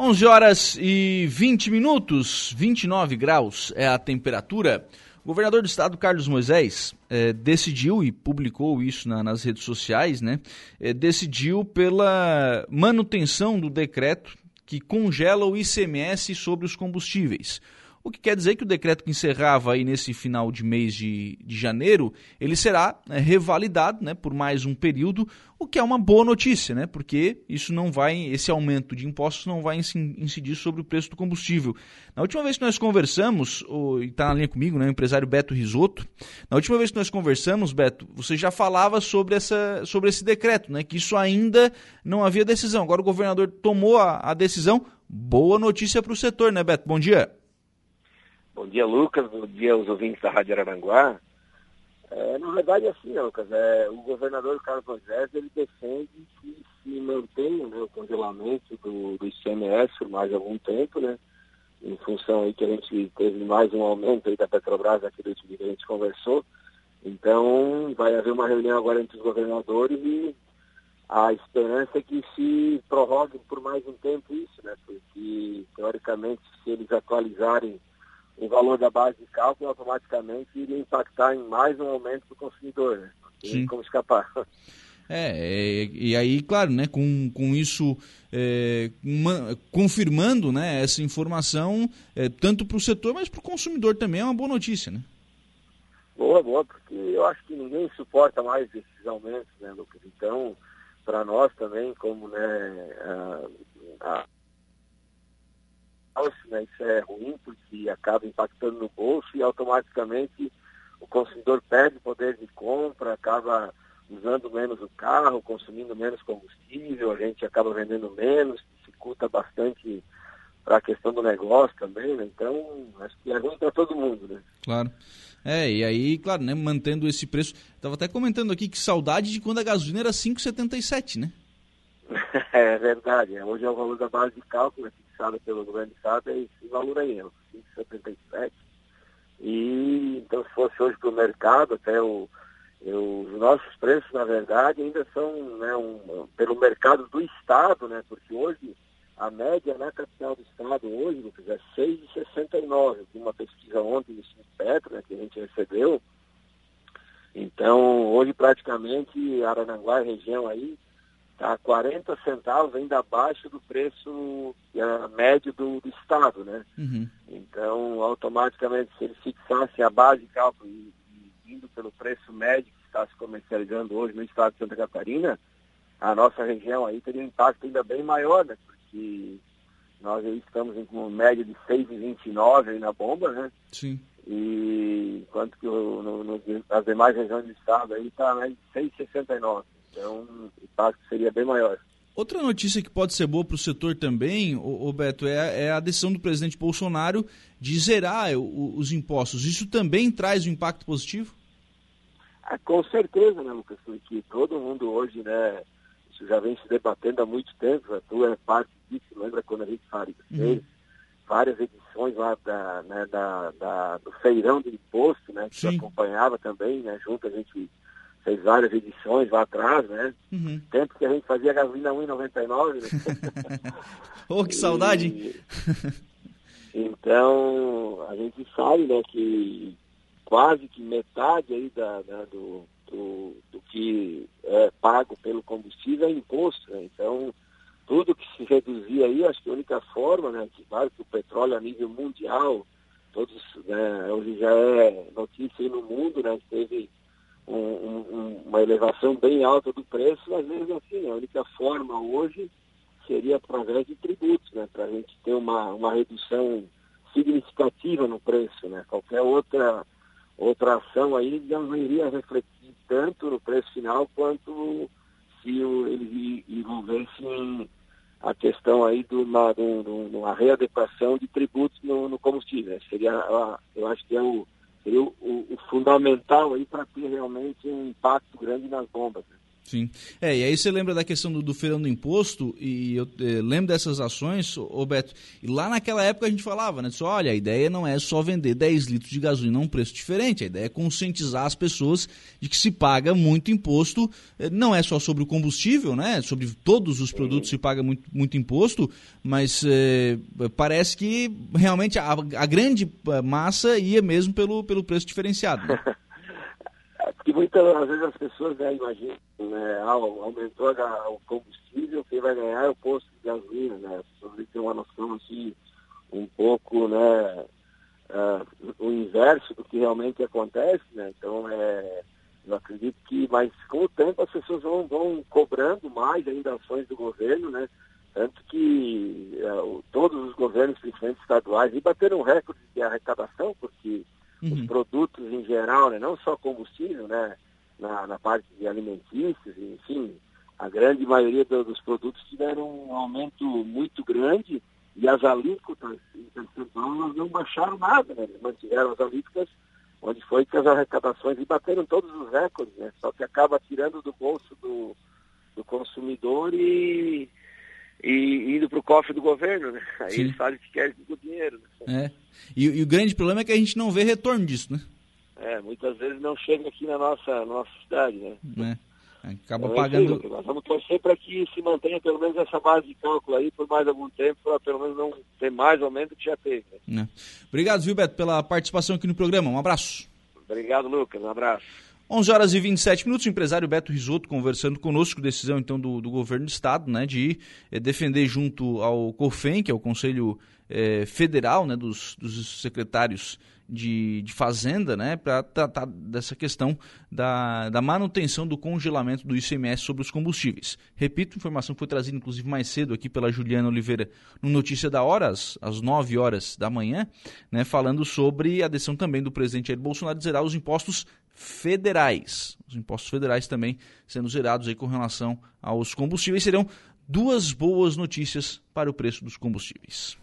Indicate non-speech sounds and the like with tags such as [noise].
11 horas e 20 minutos, 29 graus é a temperatura. O governador do estado, Carlos Moisés, eh, decidiu e publicou isso na, nas redes sociais, né? Eh, decidiu pela manutenção do decreto que congela o ICMS sobre os combustíveis. O que quer dizer que o decreto que encerrava aí nesse final de mês de, de janeiro, ele será é, revalidado né, por mais um período, o que é uma boa notícia, né? Porque isso não vai, esse aumento de impostos não vai incidir sobre o preço do combustível. Na última vez que nós conversamos, e está na linha comigo, né, o empresário Beto Risotto, na última vez que nós conversamos, Beto, você já falava sobre, essa, sobre esse decreto, né? Que isso ainda não havia decisão. Agora o governador tomou a, a decisão. Boa notícia para o setor, né, Beto? Bom dia. Bom dia, Lucas. Bom dia aos ouvintes da Rádio Araranguá. É, na verdade, é assim, Lucas, é, o governador Carlos Moisés, ele defende que se mantenha né, o congelamento do, do ICMS por mais algum tempo, né? Em função aí que a gente teve mais um aumento aí da Petrobras aqui do último dia que a gente conversou. Então, vai haver uma reunião agora entre os governadores e a esperança é que se prorrogue por mais um tempo isso, né? Porque, teoricamente, se eles atualizarem o valor da base de cálculo automaticamente iria impactar em mais um aumento do consumidor, né? Sim. como escapar. [laughs] É, é, e aí, claro, né, com, com isso é, uma, confirmando né, essa informação, é, tanto para o setor, mas para o consumidor também é uma boa notícia, né? Boa, boa, porque eu acho que ninguém suporta mais esses aumentos, né, Lucas? Então, para nós também, como né, a, a né, isso é ruim porque acaba impactando no bolso e automaticamente o consumidor perde poder de compra, acaba usando menos o carro, consumindo menos combustível, a gente acaba vendendo menos, dificulta bastante para a questão do negócio também, né? Então, acho que é ruim para todo mundo, né? Claro. É, e aí, claro, né, mantendo esse preço. Estava até comentando aqui que saudade de quando a gasolina era 5,77, né? [laughs] é verdade. Hoje é o valor da base de cálculo, pelo governo do Estado, é esse valor aí, 5,77. E então se fosse hoje para o mercado, até o, eu, os nossos preços, na verdade, ainda são né, um, pelo mercado do Estado, né? Porque hoje a média na capital do Estado hoje, Lucas, é 6,69. Tem uma pesquisa ontem do Sinpetro, né, que a gente recebeu. Então, hoje praticamente Arananguá, região aí, está 40 centavos ainda abaixo do preço é, médio do, do Estado, né? Uhum. Então, automaticamente, se ele fixasse a base de cálculo e, e indo pelo preço médio que está se comercializando hoje no Estado de Santa Catarina, a nossa região aí teria um impacto ainda bem maior, né? Porque nós aí estamos em uma média de 6,29 aí na bomba, né? Sim. E enquanto que o, no, no, as demais regiões do estado aí está né, 6,69. Então, o impacto seria bem maior. Outra notícia que pode ser boa para o setor também, o, Beto, é, é, a decisão do presidente Bolsonaro de zerar o, os impostos. Isso também traz um impacto positivo? Ah, com certeza, né, Lucas? Porque todo mundo hoje, né, isso já vem se debatendo há muito tempo, a tua é parte disso, lembra quando a gente fez uhum. várias edições lá da, né, da, da, do feirão do imposto, né, que acompanhava também, né, junto a gente fez várias edições lá atrás, né? Uhum. Tempo que a gente fazia gasolina 1,99, né? [laughs] oh, que saudade! E, então, a gente sabe, né, que quase que metade aí da, né, do, do, do, que é pago pelo combustível é imposto, né? Então, tudo que se reduzir aí, acho que a única forma, né, que claro que o petróleo a nível mundial, todos, né, hoje já é notícia aí no mundo, né, teve um, um, bem alta do preço, mas mesmo assim, a única forma hoje seria através de tributos, né, para a gente ter uma, uma redução significativa no preço, né? Qualquer outra outra ação aí não iria refletir tanto no preço final quanto se eles envolvessem a questão aí de uma, de uma readequação de tributos no, no combustível. Seria, eu acho que é o seria o, o, fundamental aí para ter realmente um impacto grande nas bombas. Né? Sim. É, e aí você lembra da questão do, do feirão do imposto, e eu eh, lembro dessas ações, ô Beto, e lá naquela época a gente falava, né? Só, olha, a ideia não é só vender 10 litros de gasolina a um preço diferente, a ideia é conscientizar as pessoas de que se paga muito imposto, eh, não é só sobre o combustível, né? Sobre todos os produtos se paga muito, muito imposto, mas eh, parece que realmente a, a grande massa ia mesmo pelo, pelo preço diferenciado. Né? [laughs] muitas vezes as pessoas né, imaginam, né, ah, aumentou a, o combustível, quem vai ganhar é o posto de gasolina, né? As pessoas têm uma noção assim, um pouco, né, uh, o inverso do que realmente acontece, né? Então é, eu acredito que, mas com o tempo as pessoas vão, vão cobrando mais ainda ações do governo, né? Tanto que uh, todos os governos, principalmente estaduais, e bateram recorde de arrecadação, porque uhum. os produtos em geral, né? não só combustível, né? na, na parte de alimentícios, enfim, a grande maioria do, dos produtos tiveram um aumento muito grande e as alíquotas em percentual não baixaram nada, né? Eles mantiveram as alíquotas, onde foi que as arrecadações e bateram todos os recordes, né? Só que acaba tirando do bolso do, do consumidor e, e indo para o cofre do governo, né? Aí Sim. eles fazem o que querem com o dinheiro. Né? É. E, e, o grande problema é que a gente não vê retorno disso, né? É, muitas vezes não chega aqui na nossa, nossa cidade, né? É. Acaba então, pagando. nós vamos torcer para que se mantenha pelo menos essa base de cálculo aí por mais algum tempo, para pelo menos não ter mais ou menos do que já teve. Né? É. Obrigado, viu, Beto, pela participação aqui no programa. Um abraço. Obrigado, Lucas. Um abraço. 11 horas e 27 minutos, o empresário Beto Risotto conversando conosco, decisão então do, do governo do estado, né, de eh, defender junto ao COFEM, que é o Conselho eh, Federal, né, dos, dos secretários de, de Fazenda, né, para tratar dessa questão da, da manutenção do congelamento do ICMS sobre os combustíveis. Repito, informação que foi trazida inclusive mais cedo aqui pela Juliana Oliveira no Notícia da Hora, às, às 9 horas da manhã, né, falando sobre a decisão também do presidente Jair Bolsonaro de zerar os impostos federais. Os impostos federais também sendo zerados aí com relação aos combustíveis. Serão duas boas notícias para o preço dos combustíveis.